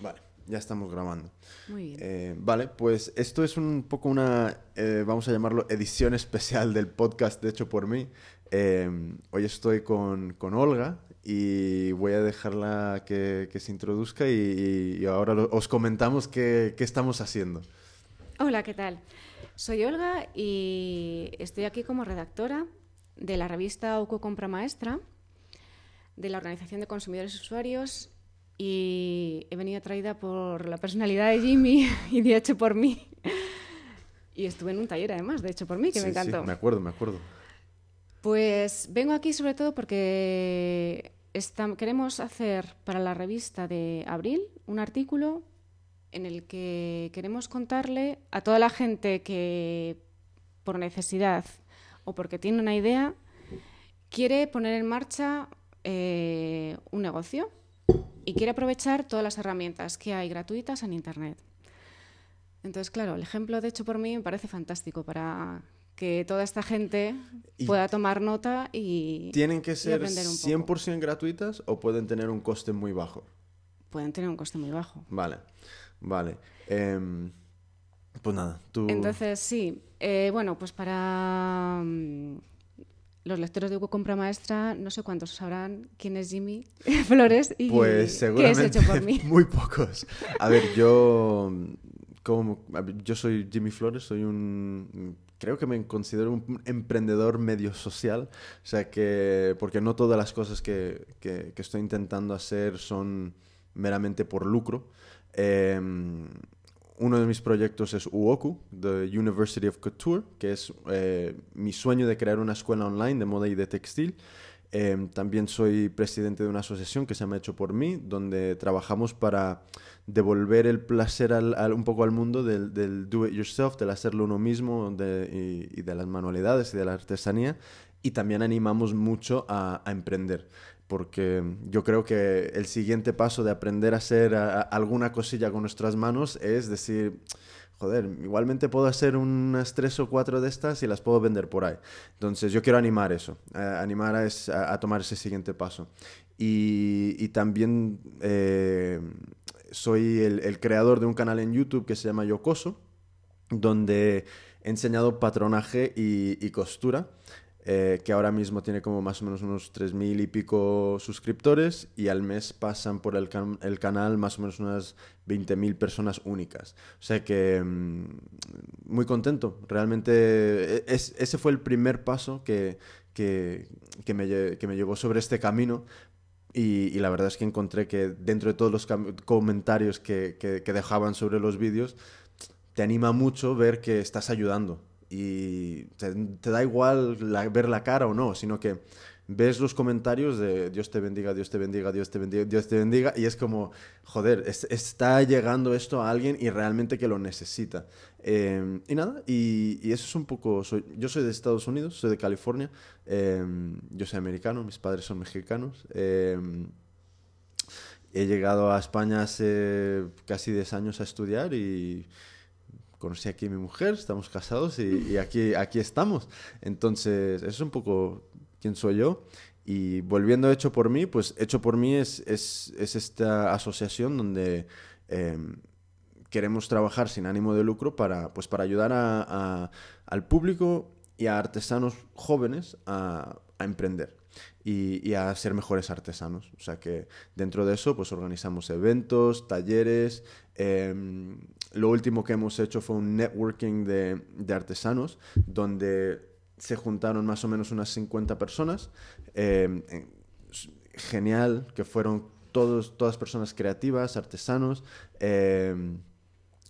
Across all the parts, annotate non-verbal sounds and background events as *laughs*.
Vale, ya estamos grabando. Muy bien. Eh, vale, pues esto es un poco una, eh, vamos a llamarlo, edición especial del podcast de hecho por mí. Eh, hoy estoy con, con Olga y voy a dejarla que, que se introduzca y, y ahora lo- os comentamos qué, qué estamos haciendo. Hola, ¿qué tal? Soy Olga y estoy aquí como redactora de la revista UCO Compra Maestra, de la Organización de Consumidores y Usuarios, y he venido atraída por la personalidad de Jimmy *laughs* y de Hecho por mí. Y estuve en un taller además de Hecho por mí, que me sí, encantó. me acuerdo, me acuerdo. Pues vengo aquí sobre todo porque queremos hacer para la revista de abril un artículo en el que queremos contarle a toda la gente que por necesidad o porque tiene una idea quiere poner en marcha eh, un negocio y quiere aprovechar todas las herramientas que hay gratuitas en Internet. Entonces, claro, el ejemplo de hecho por mí me parece fantástico para que toda esta gente Y- pueda tomar nota y, ¿Tienen que ser aprender un poco. 100% gratuitas o pueden tener un coste muy bajo? Pueden tener un coste muy bajo. Vale, vale. Em, pues nada, tú... Entonces, sí. eh, bueno, pues para mm, los lectores de Hugo Compra Maestra, no sé cuántos sabrán quién es Jimmy *laughs* Flores y Pues qué es hecho por mí. *laughs* muy pocos. A ver, yo como yo soy Jimmy Flores, soy un creo que me considero un emprendedor medio social, o sea que porque no todas las cosas que, que- que estoy intentando hacer son meramente por lucro. Eh, uno de mis proyectos es UOKU, The University of Couture, que es eh, mi sueño de crear una escuela online de moda y de textil. Eh, también soy presidente de una asociación que se llama Hecho por mí, donde trabajamos para devolver el placer al- un poco al mundo del, del do it yourself, del hacerlo uno mismo de- y, de las manualidades y de la artesanía. Y también animamos mucho a, emprender, porque yo creo que el siguiente paso de aprender a hacer alguna cosilla con nuestras manos es decir, joder, igualmente puedo hacer unas tres o cuatro de estas y las puedo vender por ahí. Entonces yo quiero animar eso, eh, animar a, es- a tomar ese siguiente paso. Y, y también eh, soy el, creador de un canal en YouTube que se llama Yocoso, donde he enseñado patronaje y, costura, eh, que ahora mismo tiene como más o menos unos 3.000 y pico suscriptores y al mes pasan por el, can- el canal más o menos unas 20.000 personas únicas. O sea que mm, muy contento. Realmente e- es- ese fue el primer paso que, que, me, que me llevó sobre este camino. Y, la verdad es que encontré que dentro de todos los comentarios que, que- dejaban sobre los vídeos, te anima mucho ver que estás ayudando. Y te, da igual ver la cara o no, sino que ves los comentarios de Dios te bendiga, Dios te bendiga, Dios te bendiga, Dios te bendiga, y es como, joder, es- está llegando esto a alguien y realmente que lo necesita. Eh, y nada, y, y eso es un poco, soy, yo soy de Estados Unidos, soy de California, eh, yo soy americano, mis padres son mexicanos. eh, he llegado a España hace casi 10 años a estudiar y conocí aquí a mi mujer, estamos casados y, y aquí, aquí estamos. Entonces, eso es un poco quién soy yo. Y volviendo a Hecho por mí, pues Hecho por mí es, es, es esta asociación donde eh, queremos trabajar sin ánimo de lucro para, pues, para ayudar a- a- al público y a artesanos jóvenes a, a emprender y, a ser mejores artesanos. O sea que dentro de eso pues organizamos eventos, talleres. em, lo último que hemos hecho fue un networking de, de artesanos donde se juntaron más o menos unas 50 personas. em, s- genial, que fueron todos, todas personas creativas, artesanos. em,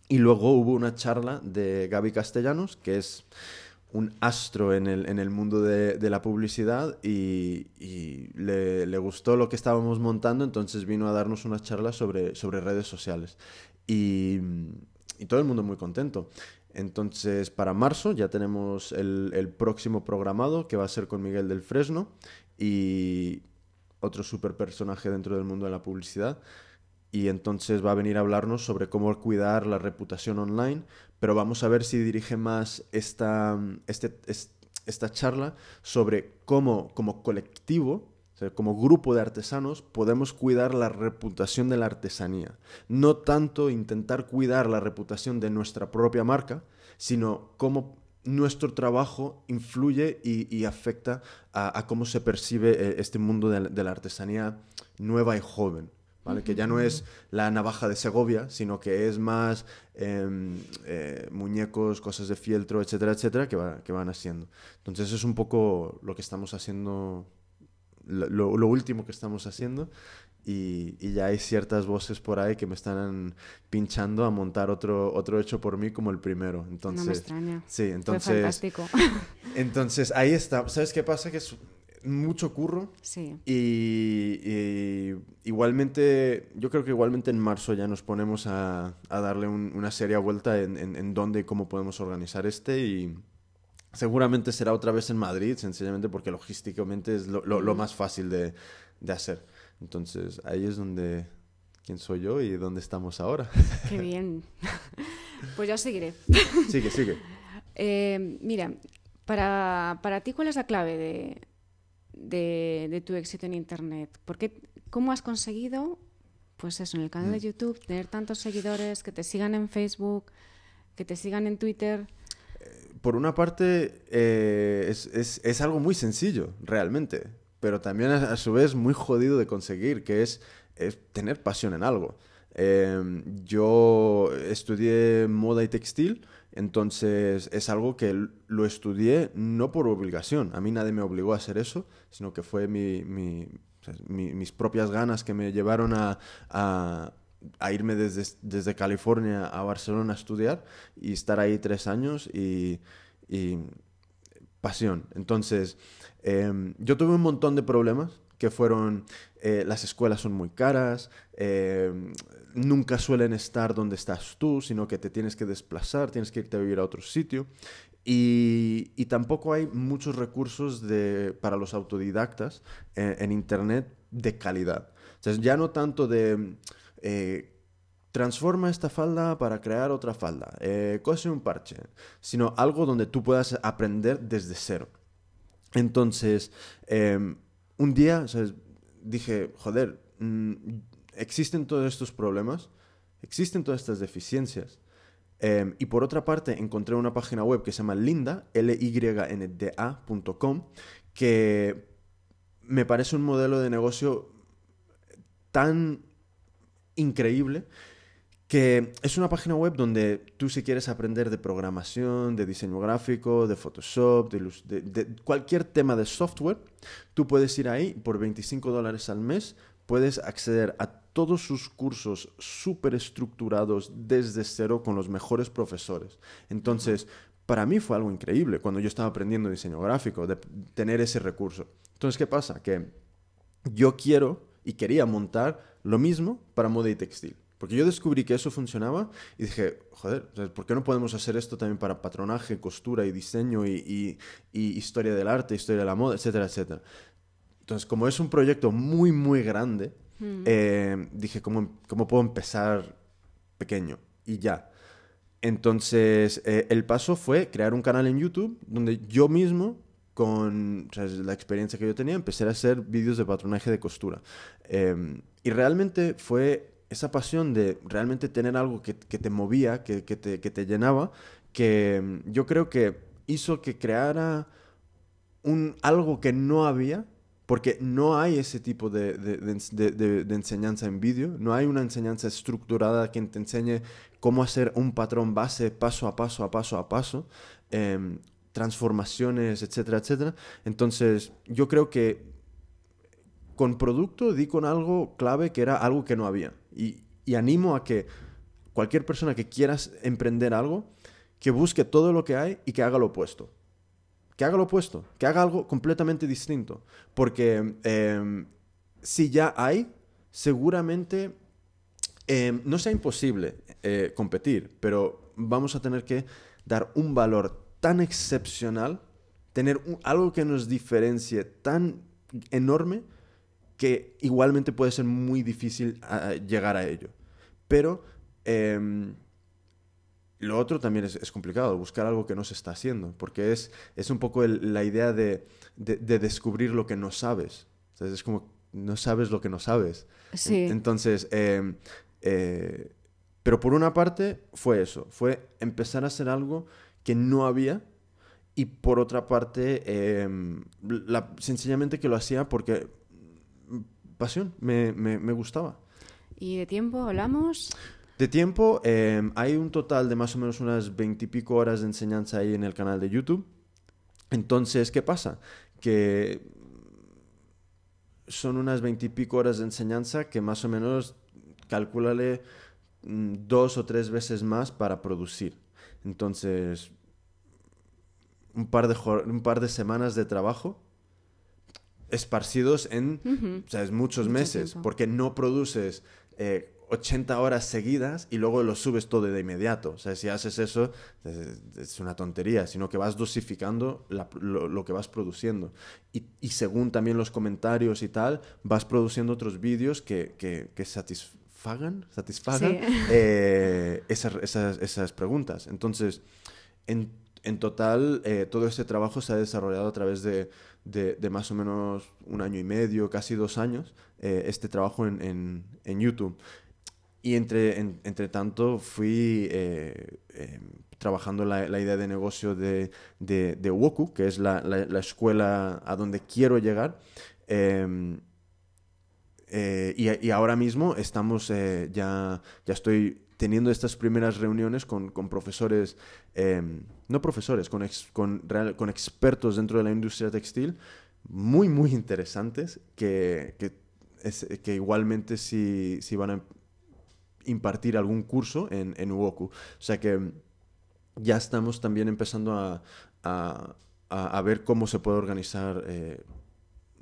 y luego hubo una charla de Gaby Castellanos, que es un astro en el, en el mundo de, de la publicidad y, y le, le gustó lo que estábamos montando, entonces vino a darnos una charla sobre, sobre redes sociales. Y, y todo el mundo muy contento. Entonces, para marzo ya tenemos el, próximo programado, que va a ser con Miguel del Fresno y otro super personaje dentro del mundo de la publicidad. Y entonces va a venir a hablarnos sobre cómo cuidar la reputación online, pero vamos a ver si dirige más esta, este, es- esta charla sobre cómo como colectivo como grupo de artesanos podemos cuidar la reputación de la artesanía. No tanto intentar cuidar la reputación de nuestra propia marca, sino cómo nuestro trabajo influye y, afecta a, cómo se percibe eh, este mundo de, la artesanía nueva y joven. Que ya no es la navaja de Segovia, sino que es más em, eh, muñecos, cosas de fieltro, etcétera, etcétera, que, que van haciendo. Entonces es un poco lo que estamos haciendo lo, último que estamos haciendo y, ya hay ciertas voces por ahí que me están pinchando a montar otro, otro hecho por mí como el primero. Entonces, no me extraña. Sí, entonces... *laughs* entonces ahí está. ¿Sabes qué pasa? Que es mucho curro. Sí. Y, igualmente, yo creo que igualmente en marzo ya nos ponemos a, darle una seria vuelta en, en dónde y cómo podemos organizar este y Seguramente será otra vez en Madrid, sencillamente porque logísticamente es lo, más fácil de, hacer. Entonces, ahí es donde, quién soy yo y dónde estamos ahora. Qué *laughs* bien. *laughs* Pues yo seguiré. *laughs* Sigue, sigue. Eh, mira, para, para, ti, ¿cuál es la clave de, de, tu éxito en Internet? Porque, ¿Cómo has conseguido, pues eso, en el canal de mm. YouTube, tener tantos seguidores, que te sigan en Facebook, que te sigan en Twitter? Por una parte, eh, es, algo muy sencillo, realmente, pero también a, su vez muy jodido de conseguir, que es, tener pasión en algo. Em, yo estudié moda y textil, entonces es algo que lo estudié no por obligación. A mí nadie me obligó a hacer eso, sino que fue mis propias ganas que me llevaron a, a irme desde, desde, California a Barcelona a estudiar y estar ahí tres años y, pasión. Entonces, em, yo tuve un montón de problemas que fueron, eh, las escuelas son muy caras, em, nunca suelen estar donde estás tú, sino que te tienes que desplazar, tienes que irte a vivir a otro sitio. Y, y tampoco hay muchos recursos de, para los autodidactas eh, en Internet de calidad. O ya no tanto de eh, transforma esta falda para crear otra falda, eh, cose un parche, sino algo donde tú puedas aprender desde cero. Entonces, em, un día dije, joder, mm, existen todos estos problemas, existen todas estas deficiencias. Em, y por otra parte, encontré una página web que se llama Linda, L-Y-N-D-A.com, que me parece un modelo de negocio tan increíble que es una página web donde tú si quieres aprender de programación, de diseño gráfico, de Photoshop, de, cualquier tema de software, tú puedes ir ahí por 25 dólares al mes, puedes acceder a todos sus cursos súper estructurados desde cero con los mejores profesores. Entonces, para mí fue algo increíble cuando yo estaba aprendiendo diseño gráfico, de tener ese recurso. Entonces, ¿qué pasa? Que yo quiero y quería montar lo mismo para moda y textil. Porque yo descubrí que eso funcionaba y dije, joder, ¿por qué no podemos hacer esto también para patronaje, costura y diseño y, historia del arte, historia de la moda, etcétera, etcétera? Entonces, como es un proyecto muy, muy grande, hmm. eh, dije, ¿cómo, ¿cómo puedo empezar pequeño? Y ya. Entonces, eh, el paso fue crear un canal en YouTube donde yo mismo con la experiencia que yo tenía, empecé a hacer vídeos de patronaje de costura. Em, y realmente fue esa pasión de realmente tener algo que, te movía, que, te, llenaba, que em, yo creo que hizo que creara un, algo que no había, porque no hay ese tipo de, de, enseñanza en vídeo, no hay una enseñanza estructurada que te enseñe cómo hacer un patrón base paso a paso, a paso a paso. Em, transformaciones, etcétera, etcétera. Entonces, yo creo que con producto di con algo clave que era algo que no había. Y, animo a que cualquier persona que quiera emprender algo, que busque todo lo que hay y que haga lo opuesto. Que haga lo opuesto, que haga algo completamente distinto. Porque em, si ya hay, seguramente em, no sea imposible eh, competir, pero vamos a tener que dar un valor tan excepcional, tener algo que nos diferencie tan enorme que igualmente puede ser muy difícil ah, llegar a ello. Pero em, lo otro también es, complicado, buscar algo que no se está haciendo, porque es, es un poco la idea de, descubrir lo que no sabes. es como, no sabes lo que no sabes. Sí. Entonces, eh, eh, pero por una parte fue eso, fue empezar a hacer algo que no había y por otra parte, em, la, sencillamente que lo hacía porque pasión, me, me, me gustaba. ¿Y de tiempo hablamos? De tiempo, em, hay un total de más o menos unas veintipico horas de enseñanza ahí en el canal de YouTube. Entonces, ¿qué pasa? Que son unas veintipico horas de enseñanza que más o menos calculale mm, dos o tres veces más para producir. Entonces, un par de, un par de semanas de trabajo esparcidos en muchos meses, porque no produces 80 eh, horas seguidas y luego lo subes todo de inmediato. O sea, si haces eso, es, una tontería, sino que vas dosificando lo, que vas produciendo. Y, según también los comentarios y tal, vas produciendo otros vídeos que, que, satisfagan, satisfagan *laughs* eh, esas, esas, esas preguntas. Entonces, en en total, eh, todo este trabajo se ha desarrollado a través de, más o menos un año y medio, casi dos años, eh, este trabajo en, YouTube. Y entre, entre tanto fui eh, trabajando la, la, idea de negocio de, de, Woku, que es la, la, escuela a donde quiero llegar. Em, y, y, ahora mismo estamos, ya, ya estoy teniendo estas primeras reuniones con, con profesores, em, no profesores, con, con, con, expertos dentro de la industria textil, muy, muy interesantes, que, que, que igualmente si, si, van a impartir algún curso en, en Uoku. O sea que ya estamos también empezando a, a, a, ver cómo se puede organizar eh,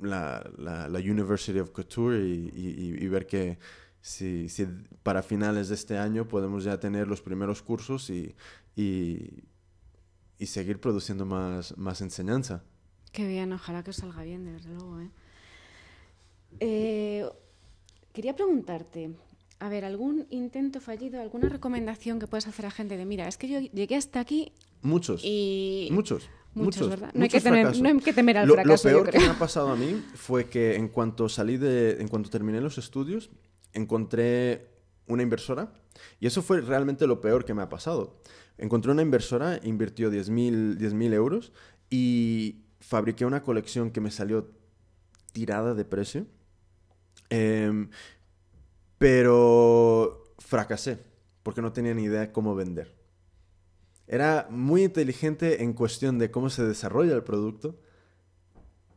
la, la, la, University of Couture y, y, y ver que si, si, para finales de este año podemos ya tener los primeros cursos y, y, y, seguir produciendo más, más enseñanza. Qué bien, ojalá que os salga bien, desde luego. ¿eh? Eh, quería preguntarte, a ver, ¿algún intento fallido, alguna recomendación que puedas hacer a gente de, mira, es que yo llegué hasta aquí? Muchos. Y... Muchos. Muchos, ¿verdad? No hay, que temer, no hay, que temer, al fracaso. Lo peor que me ha pasado a mí fue que en cuanto salí de, en cuanto terminé los estudios, encontré una inversora y eso fue realmente lo peor que me ha pasado. Encontré una inversora, invirtió 10.000 mil euros y fabriqué una colección que me salió tirada de precio. Em, pero fracasé porque no tenía ni idea cómo vender. Era muy inteligente en cuestión de cómo se desarrolla el producto,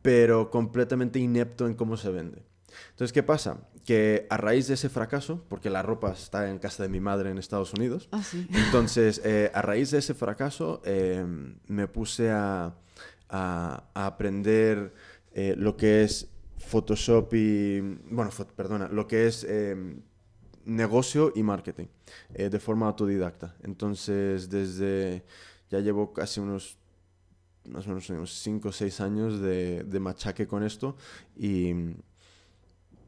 pero completamente inepto en cómo se vende. Entonces, ¿qué pasa? Que a raíz de ese fracaso, porque la ropa está en casa de mi madre en Estados Unidos, ah, ¿sí? *laughs* entonces, eh, a raíz de ese fracaso, eh, me puse a, aprender eh, lo que es Photoshop y, bueno, perdona, lo que es negocio y marketing de forma autodidacta. Entonces, desde, ya llevo casi unos más o menos unos 5 o 6 años de, de, machaque con esto y,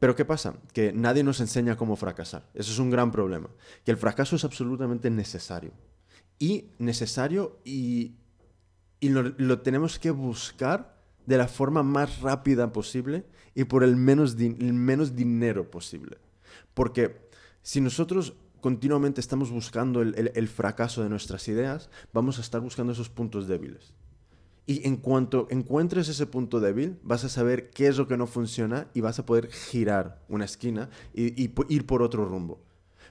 pero ¿qué pasa? Que nadie nos enseña cómo fracasar. Eso es un gran problema. Que el fracaso es absolutamente necesario. Y necesario y, y lo, tenemos que buscar de la forma más rápida posible y por el menos, menos dinero posible. Porque si nosotros continuamente estamos buscando el fracaso de nuestras ideas, vamos a estar buscando esos puntos débiles. Y en cuanto encuentres ese punto débil, vas a saber qué es lo que no funciona y vas a poder girar una esquina y, ir por otro rumbo.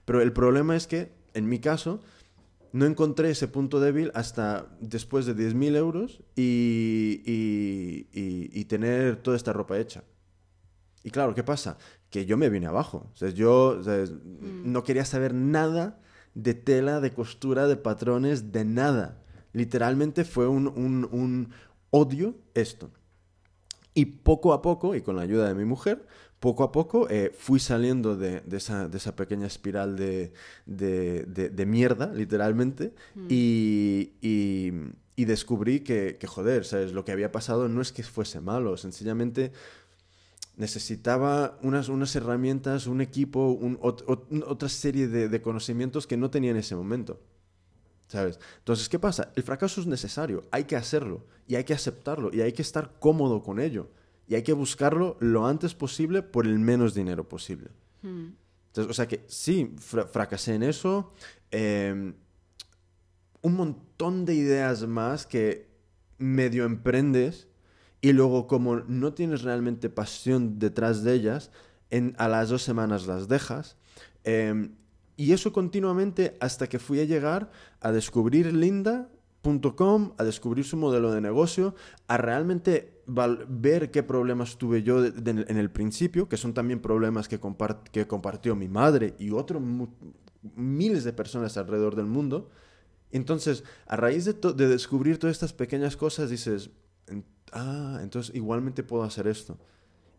Pero el problema es que, en mi caso, no encontré ese punto débil hasta después de 10.000 euros y, y, tener toda esta ropa hecha. Y claro, ¿qué pasa? Que yo me vine abajo. O sea, yo mm. no quería saber nada de tela, de costura, de patrones, de nada. Literalmente fue un, odio esto. Y poco a poco, y con la ayuda de mi mujer, poco a poco eh, fui saliendo de, esa, pequeña espiral de, mierda, literalmente, mm. y, descubrí que, joder, ¿sabes? Lo que había pasado no es que fuese malo, sencillamente necesitaba unas, unas herramientas, un equipo, otra serie de conocimientos que no tenía en ese momento. ¿Sabes? Entonces, ¿qué pasa? El fracaso es necesario, hay que hacerlo y hay que aceptarlo y hay que estar cómodo con ello. y hay que buscarlo lo antes posible por el menos dinero posible. Mm. Entonces, o sea que sí, fra- fracasé en eso. eh, un montón de ideas más que medio emprendes y luego como no tienes realmente pasión detrás de ellas, en, a las dos semanas las dejas. eh, y eso continuamente hasta que fui a llegar a descubrir linda.com, a descubrir su modelo de negocio, a realmente ver qué problemas tuve yo en el principio, que son también problemas que, compart- que compartió mi madre y otros miles de personas alrededor del mundo. Entonces, a raíz de, de descubrir todas estas pequeñas cosas, dices, "En- ah, entonces igualmente puedo hacer esto.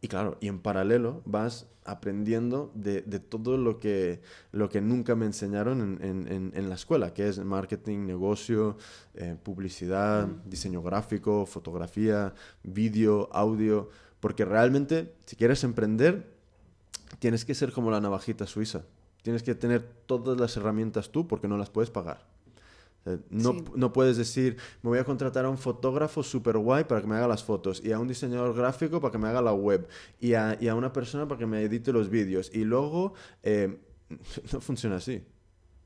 Y claro, y en paralelo vas aprendiendo de, de todo lo que, lo que nunca me enseñaron en, en- en- la escuela, que es marketing, negocio, eh, publicidad, diseño gráfico, fotografía, vídeo, audio. Porque realmente, si quieres emprender, tienes que ser como la navajita suiza. Tienes que tener todas las herramientas tú porque no las puedes pagar. No, Sí. no puedes decir, me voy a contratar a un fotógrafo super guay para que me haga las fotos, y a un diseñador gráfico para que me haga la web, y a, y a una persona para que me edite los vídeos. Y luego, eh, *laughs* no funciona así.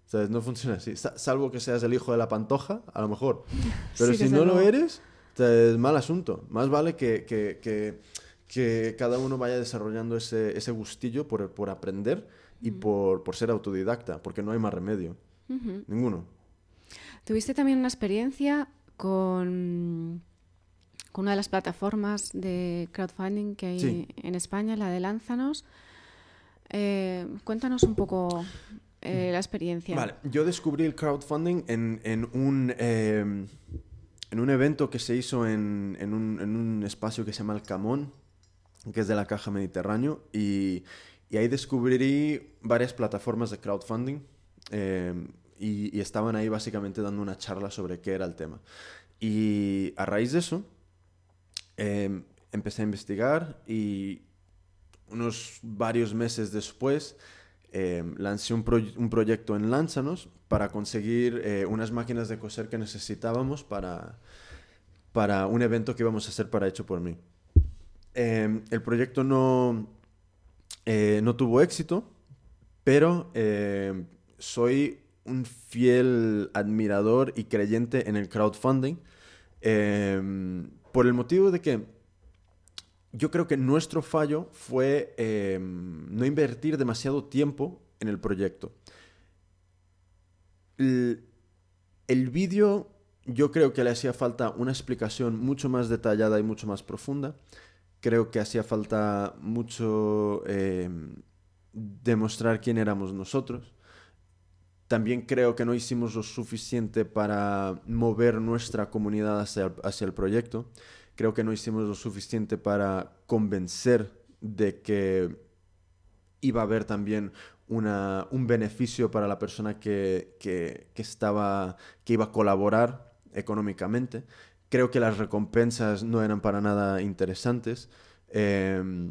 ¿Sabes? No funciona así. Sa- Salvo que seas el hijo de la pantoja, a lo mejor. *laughs* Pero Sí, si no lo eres, es mal asunto. Más vale que, que, que, que cada uno vaya desarrollando ese, ese gustillo por, por aprender y por, por ser autodidacta, porque no hay más remedio. Ninguno. Tuviste también una experiencia con, con una de las plataformas de crowdfunding que hay Sí. en España, la de Lánzanos. Eh, cuéntanos un poco eh, la experiencia. Vale, yo descubrí el crowdfunding en, en un, eh, en un evento que se hizo en, en un, en un espacio que se llama El Camón, que es de la Caja Mediterráneo, y, y ahí descubrí varias plataformas de crowdfunding eh, y, y estaban ahí básicamente dando una charla sobre qué era el tema. Y a raíz de eso, eh, empecé a investigar y unos varios meses después eh, lancé un, proy- un proyecto en Lánzanos para conseguir eh, unas máquinas de coser que necesitábamos para, para un evento que íbamos a hacer para Hecho por mí. Eh, el proyecto no, eh, no tuvo éxito, pero soy un fiel admirador y creyente en el crowdfunding eh, por el motivo de que yo creo que nuestro fallo fue eh, no invertir demasiado tiempo en el proyecto. El, el vídeo yo creo que le hacía falta una explicación mucho más detallada y mucho más profunda. Creo que hacía falta mucho eh, demostrar quién éramos nosotros. También creo que no hicimos lo suficiente para mover nuestra comunidad hacia el, proyecto. Creo que no hicimos lo suficiente para convencer de que iba a haber también una, un beneficio para la persona que, que, estaba, que iba a colaborar económicamente. Creo que las recompensas no eran para nada interesantes. Eh,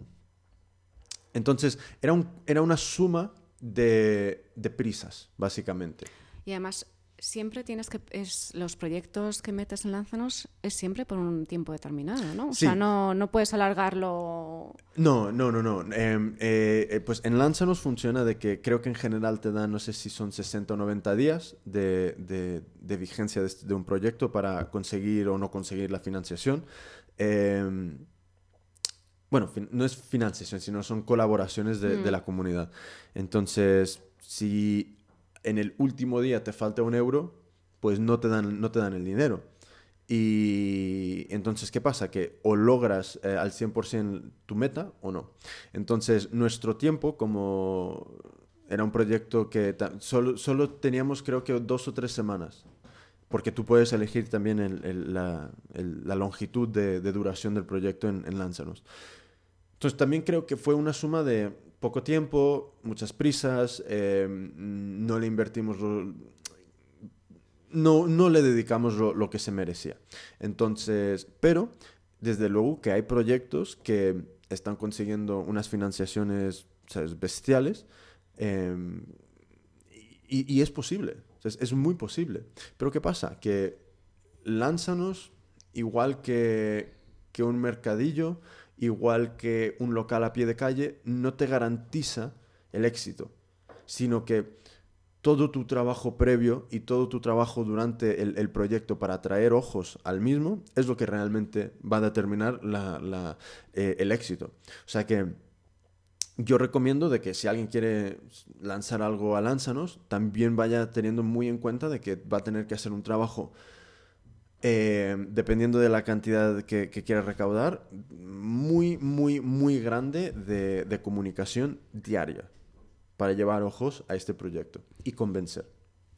entonces, era, un, era una suma de, de prisas, básicamente. Y además, siempre tienes que. Es, los proyectos que metes en Lánzanos es siempre por un tiempo determinado, ¿no? O Sí. sea, no, no puedes alargarlo. No, no, no, no. Eh, eh, eh, pues en Lánzanos funciona de que creo que en general te dan, no sé si son 60 o 90 días de, de- de vigencia de, de un proyecto para conseguir o no conseguir la financiación. Eh, bueno, no es financiación, sino son colaboraciones de, de la comunidad. Entonces, si en el último día te falta un euro, pues no te dan, no te dan el dinero. Y entonces, ¿qué pasa? Que o logras eh, al 100% tu meta o no. Entonces, nuestro tiempo, como era un proyecto que solo, solo teníamos creo que dos o tres semanas, porque tú puedes elegir también el- el- la, el- la longitud de, de duración del proyecto en, en. Entonces, también creo que fue una suma de poco tiempo, muchas prisas, eh, no le invertimos no, no le dedicamos lo, lo que se merecía. Entonces, pero desde luego que hay proyectos que están consiguiendo unas financiaciones ¿sabes? bestiales eh, y, y es posible, es, muy posible. Pero ¿qué pasa? Que Lánzanos, igual que, que un mercadillo, igual que un local a pie de calle, no te garantiza el éxito, sino que todo tu trabajo previo y todo tu trabajo durante el, proyecto para atraer ojos al mismo es lo que realmente va a determinar eh, el éxito. O sea que yo recomiendo de que si alguien quiere lanzar algo a Lánzanos, también vaya teniendo muy en cuenta de que va a tener que hacer un trabajo eh, dependiendo de la cantidad que, quiera recaudar, muy, muy, muy grande de, comunicación diaria para llevar ojos a este proyecto y convencer.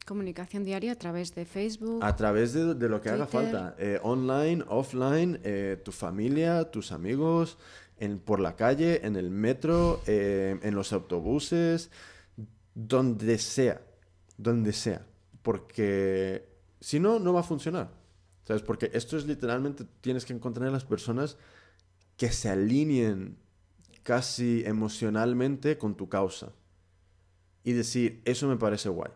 Comunicación diaria a través de Facebook. A través de, lo que haga falta. Eh, online, offline, eh, tu familia, tus amigos, en, por la calle, en el metro, en los autobuses, donde sea. Donde sea. Porque si no, no va a funcionar. ¿Sabes? Porque esto es literalmente, tienes que encontrar a las personas que se alineen casi emocionalmente con tu causa. Y decir, eso me parece guay.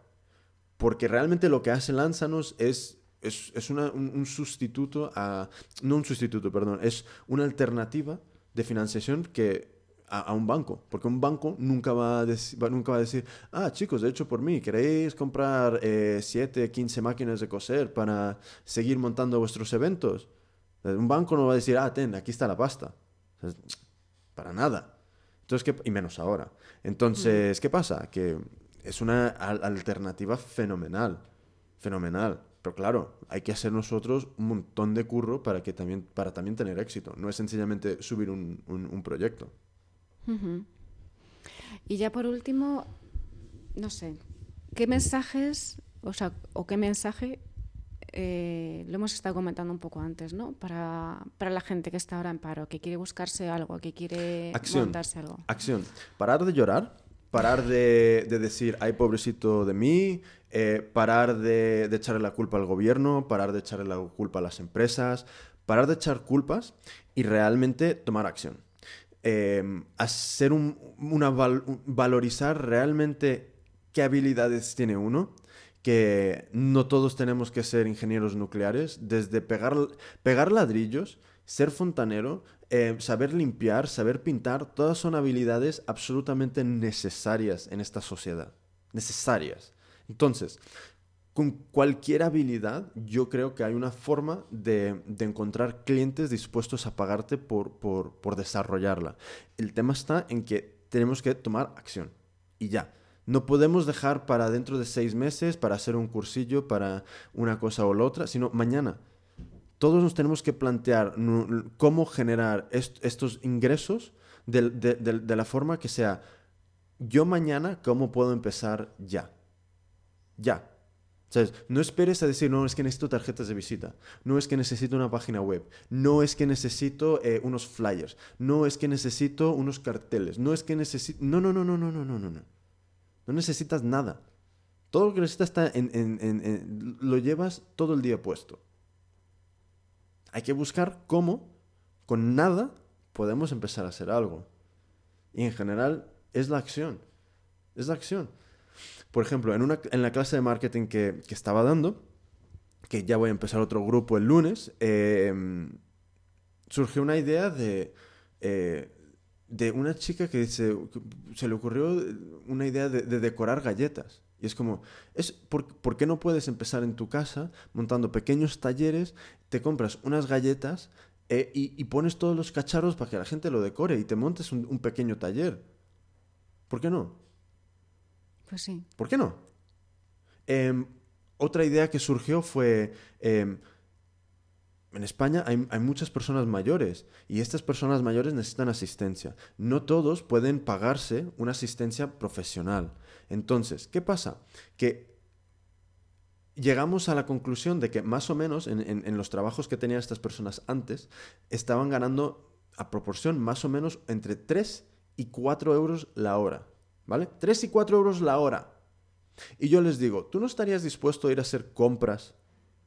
Porque realmente lo que hace Lánzanos es, es, un, sustituto a... No un sustituto, perdón. Es una alternativa de financiación que a, un banco, porque un banco nunca va, a nunca va a decir, ah, chicos, de hecho por mí, ¿queréis comprar 7, eh, 15 máquinas de coser para seguir montando vuestros eventos? Un banco no va a decir, ah, ten, aquí está la pasta. para nada. Entonces, ¿qué? y menos ahora. Entonces, ¿qué pasa? Que es una alternativa fenomenal, fenomenal. Pero claro, hay que hacer nosotros un montón de curro para, que también, para también tener éxito. No es sencillamente subir un, un proyecto. Y ya por último, no sé, ¿qué mensajes, o sea, o qué mensaje, eh, lo hemos estado comentando un poco antes, ¿no? Para, la gente que está ahora en paro, que quiere buscarse algo, que quiere montarse algo. Acción. Parar de llorar, parar de, decir, ay, pobrecito de mí, eh, parar de, de echarle la culpa al gobierno, parar de echarle la culpa a las empresas, parar de echar culpas y realmente tomar acción. Em, hacer un, valorizar realmente qué habilidades tiene uno, que no todos tenemos que ser ingenieros nucleares, desde pegar, pegar ladrillos, ser fontanero, em, saber limpiar, saber pintar, todas son habilidades absolutamente necesarias en esta sociedad. Necesarias. Entonces, con cualquier habilidad, yo creo que hay una forma de, encontrar clientes dispuestos a pagarte por, desarrollarla. El tema está en que tenemos que tomar acción y ya. No podemos dejar para dentro de seis meses, para hacer un cursillo, para una cosa o la otra, sino mañana. Todos nos tenemos que plantear cómo generar estos ingresos de la forma que sea, yo mañana, ¿cómo puedo empezar ya? Ya. ¿Sabes? No esperes a decir, no, es que necesito tarjetas de visita, no es que necesito una página web, no es que necesito eh, unos flyers, no es que necesito unos carteles, no es que necesito... No, no, no, no, no, no, no, no. No necesitas nada. Todo lo que necesitas está en, en, en, lo llevas todo el día puesto. Hay que buscar cómo, con nada, podemos empezar a hacer algo. Y en general es la acción. Es la acción. Por ejemplo, en, una, en la clase de marketing que, que, estaba dando, que ya voy a empezar otro grupo el lunes, em, surgió una idea de, eh, de una chica que se, se, le ocurrió una idea de, decorar galletas. Y es como, es, ¿por, ¿por, qué no puedes empezar en tu casa montando pequeños talleres, te compras unas galletas eh, y, pones todos los cacharros para que la gente lo decore y te montes un, un pequeño taller? ¿Por qué no? Pues. ¿Por qué no? Em, otra idea que surgió fue, em, en España hay, muchas personas mayores y estas personas mayores necesitan asistencia. No todos pueden pagarse una asistencia profesional. Entonces, ¿qué pasa? Que llegamos a la conclusión de que más o menos en, en los trabajos que tenían estas personas antes, estaban ganando a proporción más o menos entre 3 y 4 euros la hora. ¿Vale? 3 y 4 euros la hora. Y yo les digo, ¿tú no estarías dispuesto a ir a hacer compras?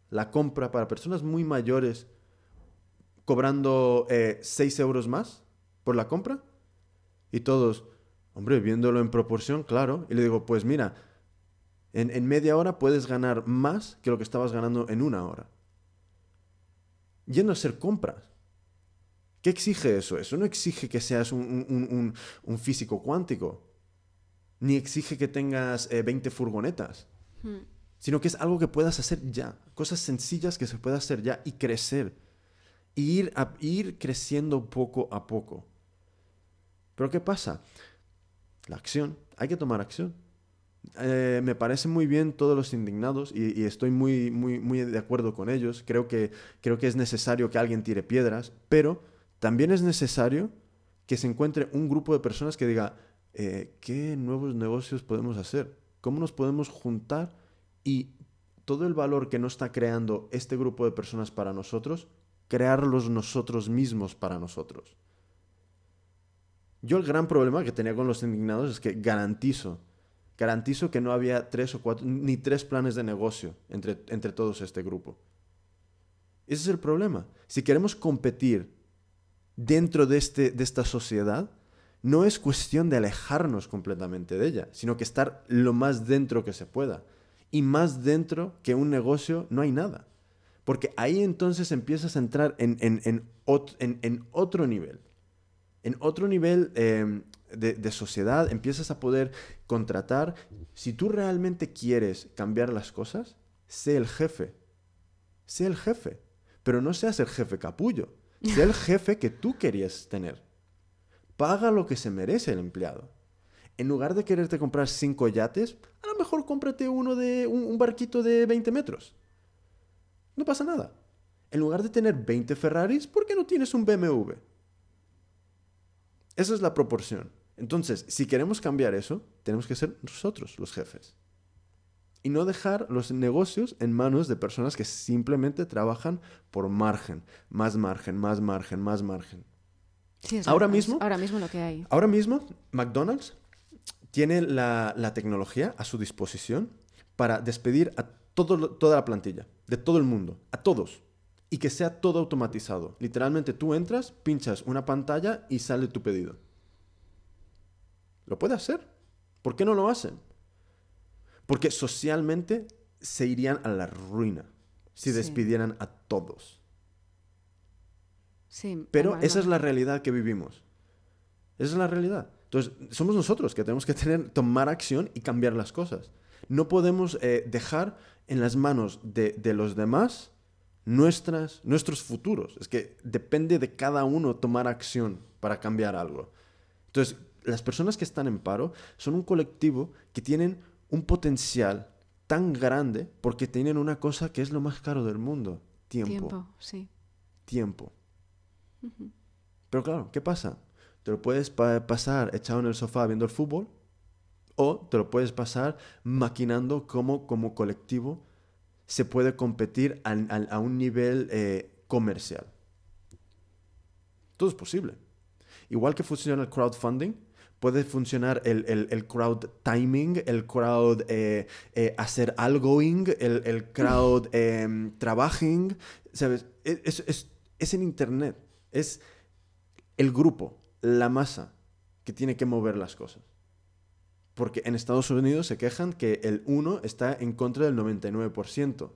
La compra para personas muy mayores cobrando 6 eh, euros más por la compra? Y todos, hombre, viéndolo en proporción, claro. Y le digo, pues mira, en, en media hora puedes ganar más que lo que estabas ganando en una hora. Yendo a hacer compras ¿Qué exige eso? Eso no exige que seas un, físico cuántico, ni exige que tengas 20 eh, furgonetas, hmm. sino que es algo que puedas hacer ya, cosas sencillas que se pueda hacer ya y crecer, ir, a, ir creciendo poco a poco. Pero ¿qué pasa? La acción, hay que tomar acción. Eh, me parece muy bien todos los indignados y, estoy muy, muy, muy de acuerdo con ellos. Creo que, creo que es necesario que alguien tire piedras, pero también es necesario que se encuentre un grupo de personas que diga, eh, ¿qué nuevos negocios podemos hacer? ¿Cómo nos podemos juntar? Y todo el valor que no está creando este grupo de personas para nosotros, crearlos nosotros mismos para nosotros. Yo el gran problema que tenía con los indignados es que garantizo Garantizo que no había tres o cuatro, ni tres planes de negocio entre, entre todos este grupo. Ese es el problema. Si queremos competir dentro de, este, de esta sociedad, no es cuestión de alejarnos completamente de ella, sino que estar lo más dentro que se pueda. Y más dentro que un negocio no hay nada. Porque ahí entonces empiezas a entrar en, en, en, en otro nivel. En otro nivel em, de, sociedad, empiezas a poder contratar. Si tú realmente quieres cambiar las cosas, sé el jefe. Sé el jefe. Pero no seas el jefe capullo. Sé el *laughs* jefe que tú querías tener. Paga lo que se merece el empleado. En lugar de quererte comprar cinco yates, a lo mejor cómprate uno de un, barquito de 20 metros. No pasa nada. En lugar de tener 20 Ferraris, ¿por qué no tienes un BMW? Esa es la proporción. Entonces, si queremos cambiar eso, tenemos que ser nosotros los jefes. Y no dejar los negocios en manos de personas que simplemente trabajan por margen, más margen, más margen, más margen. Ahora mismo, ahora mismo lo que hay. Ahora mismo, McDonald's tiene la, tecnología a su disposición para despedir a toda la plantilla, de todo el mundo, a todos, y que sea todo automatizado. Literalmente tú entras, pinchas una pantalla y sale tu pedido. Lo puede hacer. ¿Por qué no lo hacen? Porque socialmente se irían a la ruina si despidieran a todos. Sí, Pero esa es la realidad que vivimos. Esa es la realidad. Entonces, somos nosotros que tenemos que tener, tomar acción y cambiar las cosas. No podemos eh, dejar en las manos de, de, los demás nuestras, nuestros futuros. Es que depende de cada uno tomar acción para cambiar algo. Entonces, las personas que están en paro son un colectivo que tienen un potencial tan grande porque tienen una cosa que es lo más caro del mundo, tiempo. Tiempo, sí. Tiempo. Pero claro, ¿qué pasa? Te lo puedes pasar echado en el sofá viendo el fútbol o te lo puedes pasar maquinando cómo como colectivo se puede competir a, un nivel eh, comercial. Todo es posible. Igual que funciona el crowdfunding, puede funcionar el, crowd timing, el crowd eh, eh, hacer algoing, el, el crowd *laughs* eh, trabajing, ¿sabes? E, es, es, es, en Internet, es el grupo, la masa que tiene que mover las cosas. Porque en Estados Unidos se quejan que el 1 está en contra del 99%.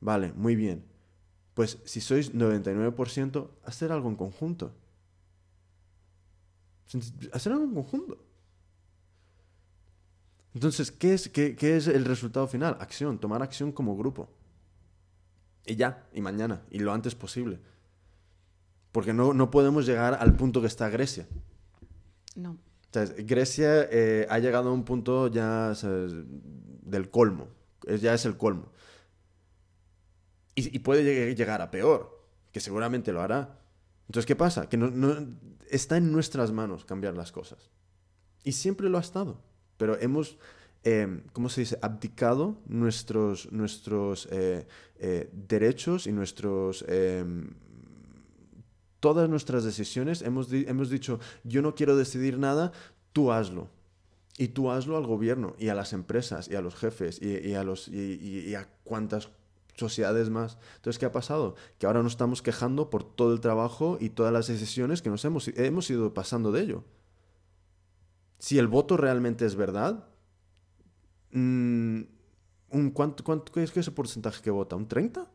Vale, muy bien. Pues si sois 99%, hacer algo en conjunto hacer algo en conjunto. Entonces, ¿qué es, qué, es el resultado final? Acción, tomar acción como grupo. Y ya, y mañana, y lo antes posible. Porque no, no podemos llegar al punto que está Grecia. No. Grecia eh, ha llegado a un punto ya del colmo. Ya es el colmo. Y, y, puede llegar a peor, que seguramente lo hará. Entonces, ¿qué pasa? Que no, está en nuestras manos cambiar las cosas. Y siempre lo ha estado. Pero hemos, eh, ¿cómo se dice?, abdicado nuestros, nuestros eh, eh, derechos y nuestros... todas nuestras decisiones. Hemos, hemos dicho, yo no quiero decidir nada, tú hazlo. Y tú hazlo al gobierno y a las empresas y a los jefes y, a, los, y, a cuantas sociedades más. Entonces, ¿qué ha pasado? Que ahora nos estamos quejando por todo el trabajo y todas las decisiones que nos hemos, hemos ido pasando de ello. Si el voto realmente es verdad, mm, un, ¿cuánto, cuánto es ese porcentaje que vota? ¿Un 30?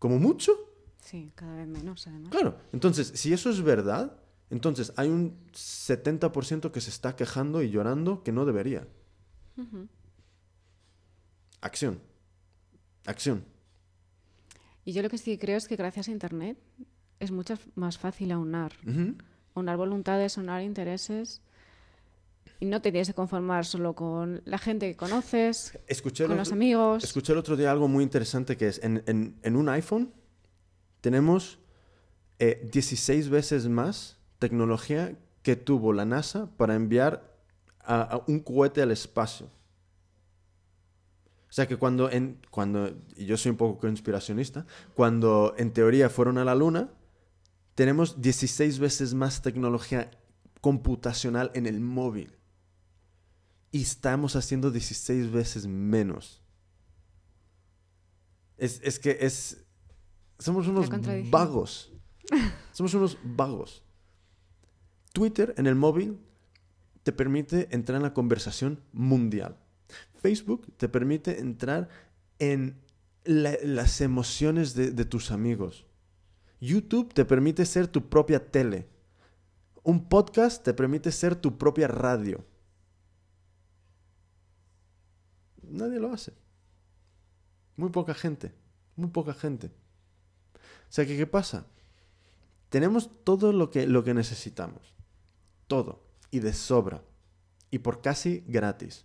¿Como mucho? Sí, cada vez menos, además. Claro, entonces, si eso es verdad, entonces hay un 70% que se está quejando y llorando que no debería. Acción. Acción. Y yo lo que sí creo es que gracias a Internet es mucho más fácil aunar. Ujú. Aunar voluntades, aunar intereses. Y no te tienes que conformar solo con la gente que conoces, Escuché con otro- los amigos. Escuché el otro día algo muy interesante que es, en, en- en un iPhone tenemos eh, 16 veces más tecnología que tuvo la NASA para enviar a un cohete al espacio. O sea que cuando, en, cuando, y yo soy un poco conspiracionista, cuando en teoría fueron a la Luna, tenemos 16 veces más tecnología computacional en el móvil. Y estamos haciendo 16 veces menos. Es, es que es... Somos unos vagos. Somos unos vagos. Twitter en el móvil te permite entrar en la conversación mundial. Facebook te permite entrar en la- las emociones de, de tus amigos. YouTube te permite ser tu propia tele. Un podcast te permite ser tu propia radio. Nadie lo hace. Muy poca gente. Muy poca gente. O sea que, ¿qué pasa? Tenemos todo lo que, lo que necesitamos. Todo. Y de sobra. Y por casi gratis.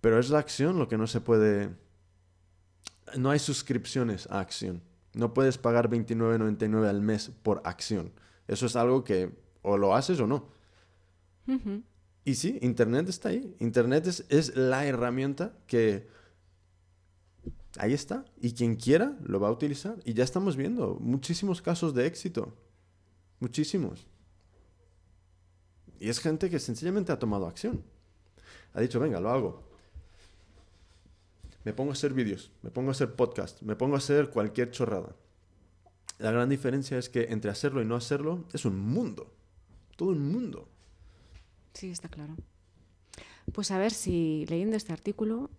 Pero es la acción lo que no se puede... No hay suscripciones a acción. No puedes pagar 29.99 al mes por acción. Eso es algo que o lo haces o no. Y sí, Internet está ahí. Internet es, es la herramienta que ahí está. Y quien quiera lo va a utilizar. Y ya estamos viendo muchísimos casos de éxito. Muchísimos. Y es gente que sencillamente ha tomado acción. Ha dicho, venga, lo hago. Me pongo a hacer vídeos, me pongo a hacer podcast, me pongo a hacer cualquier chorrada. La gran diferencia es que entre hacerlo y no hacerlo es un mundo. Todo un mundo. Sí, está claro. Pues a ver si leyendo este artículo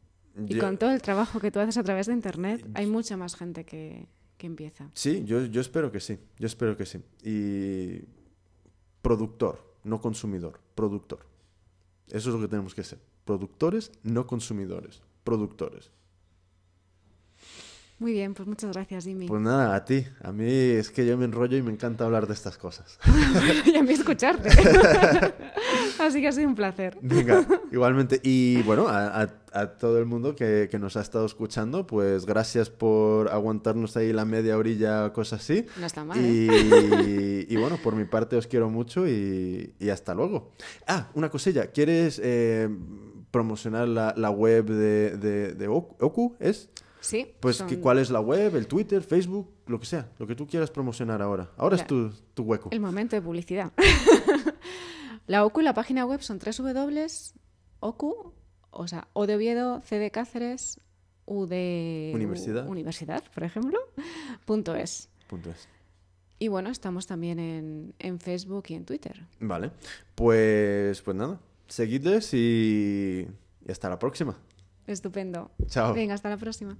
y con todo el trabajo que tú haces a través de Internet, hay mucha más gente que, que empieza. Sí, yo, yo espero que sí. Yo espero que sí. Y productor, no consumidor. Productor. Eso es lo que tenemos que ser. Productores, no consumidores. Productores. Muy bien, pues muchas gracias, Jimmy. Pues nada, a ti. A mí es que yo me enrollo y me encanta hablar de estas cosas. *laughs* y a mí escucharte. *laughs* Así que ha sido un placer. Venga, *laughs* igualmente. Y bueno, a, a- a todo el mundo que, que nos ha estado escuchando, pues gracias por aguantarnos ahí la media orilla, cosas así. No está mal, ¿eh? Y, y bueno, por mi parte os quiero mucho y, y hasta luego. Ah, una cosilla. ¿Quieres eh, promocionar la, la web de, de, de Oku? ¿Es? Sí. Pues, son- ¿qué- ¿cuál es la web? ¿El Twitter? ¿Facebook? Lo que sea. Lo que tú quieras promocionar ahora. Ahora es tu, tu hueco. El momento de publicidad. *laughs* la OCU y la página web son www.ocu, o sea, O de Oviedo, C de Cáceres, U de Universidad. Universidad, por ejemplo, *laughs* punto es. Punto es. Y bueno, estamos también en, en Facebook y en Twitter. Vale. Pues, pues nada. Seguidles y, y hasta la próxima. Estupendo. Chao. Venga, hasta la próxima.